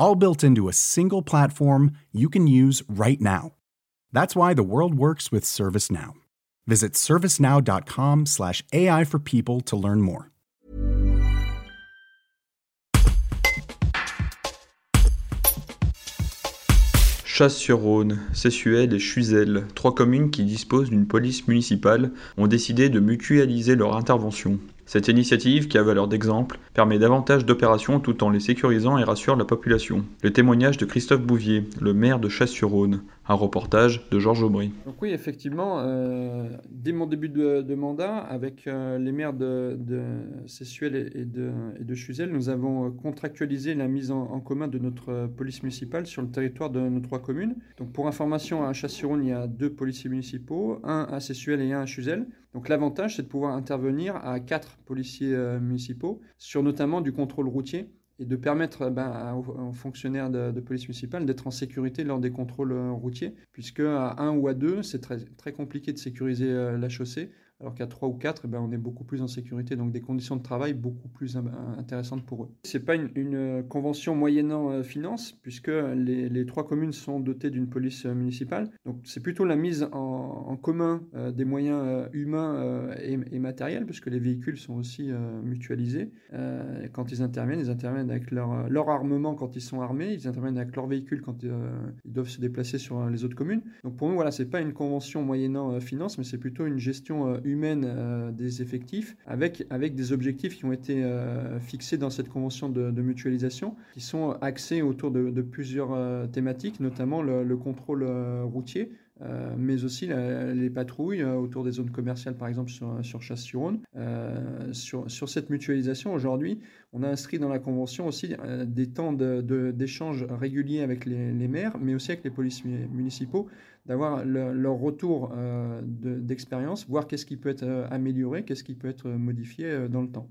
all built into a single platform you can use right now. That's why the world works with ServiceNow. Visit servicenow.com/slash AI for people to learn more. Chasse-sur-Rhône, Sessuel et Chuzel, trois communes qui disposent d'une police municipale, ont décidé de mutualiser leur intervention. Cette initiative, qui a valeur d'exemple, permet davantage d'opérations tout en les sécurisant et rassure la population. Le témoignage de Christophe Bouvier, le maire de Chasse-sur-Rhône. Un reportage de Georges Aubry. Donc oui, effectivement, euh, dès mon début de, mandat, avec euh, les maires de, de Sessuel et de, et Chuzel, nous avons euh, contractualisé la mise en, commun de notre police municipale sur le territoire de nos trois communes. Donc pour information, à Chasse-sur-Rhône, il y a deux policiers municipaux, un à Sessuel et un à Chuzel. Donc l'avantage, c'est de pouvoir intervenir à quatre policiers municipaux sur notamment du contrôle routier et de permettre ben, aux, fonctionnaires de, police municipale d'être en sécurité lors des contrôles euh, routiers, puisque à un ou à deux, c'est très, très compliqué de sécuriser euh, la chaussée alors qu'à 3 ou 4, eh ben, on est beaucoup plus en sécurité, donc des conditions de travail beaucoup plus intéressantes pour eux. Ce n'est pas une, euh, convention moyennant euh, finance, puisque les, trois communes sont dotées d'une police euh, municipale, donc c'est plutôt la mise en, commun des moyens humains et, matériels, puisque les véhicules sont aussi mutualisés. quand ils interviennent, ils interviennent avec leur, leur, armement quand ils sont armés, ils interviennent avec leur véhicule quand ils doivent se déplacer sur les autres communes. Donc pour nous, voilà, ce n'est pas une convention moyennant finance, mais c'est plutôt une gestion humaine euh, des effectifs avec, avec des objectifs qui ont été euh, fixés dans cette convention de, mutualisation qui sont axés autour de, plusieurs euh, thématiques, notamment le, contrôle routier. Mais aussi les patrouilles autour des zones commerciales, par exemple sur, sur Chasse-sur-Rhône. sur, sur, cette mutualisation, aujourd'hui, on a inscrit dans la Convention aussi des temps d'échange de, réguliers avec les, maires, mais aussi avec les policiers municipaux, d'avoir leur retour euh, d'expérience, voir qu'est-ce qui peut être euh, amélioré, qu'est-ce qui peut être modifié euh, dans le temps.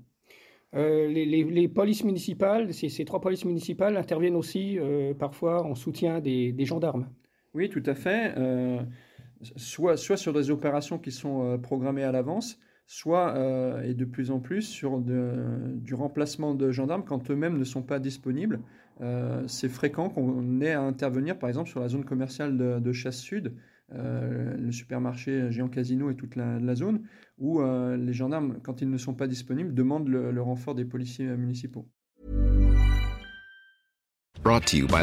les, polices municipales, ces, trois polices municipales interviennent aussi parfois en soutien des, gendarmes. Oui, tout à fait. soit, soit sur des opérations qui sont programmées à l'avance, soit, et de plus en plus, sur du remplacement de gendarmes quand eux-mêmes ne sont pas disponibles. Euh, c'est fréquent qu'on ait à intervenir, par exemple, sur la zone commerciale de, Chasse Sud, euh, le supermarché Géant Casino et toute la, zone, où euh, les gendarmes, quand ils ne sont pas disponibles, demandent le renfort des policiers municipaux. Brought to you by.